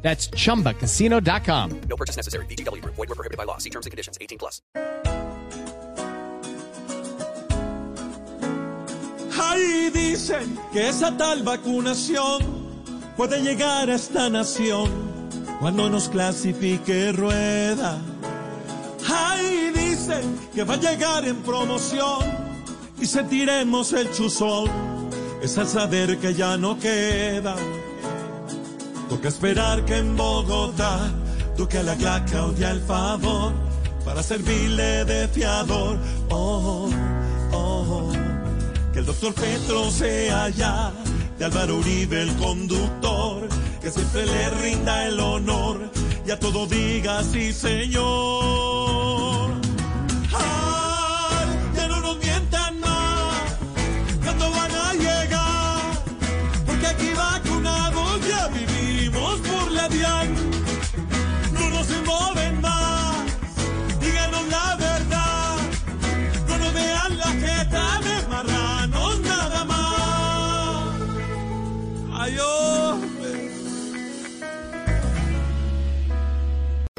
That's chumbacasino.com. No purchase necessary. VGW Group. Void were prohibited by law. See terms and conditions. 18 plus. Ahí dicen que esa tal vacunación puede llegar a esta nación cuando nos clasifique rueda. Ahí dicen que va a llegar en promoción y sentiremos el chuzón. Es al saber que ya no queda. Toca esperar que en Bogotá toque a la claca o al favor para servirle de fiador. Oh, oh, que el doctor Petro sea ya de Álvaro Uribe el conductor, que siempre le rinda el honor y a todo diga sí señor. Vivimos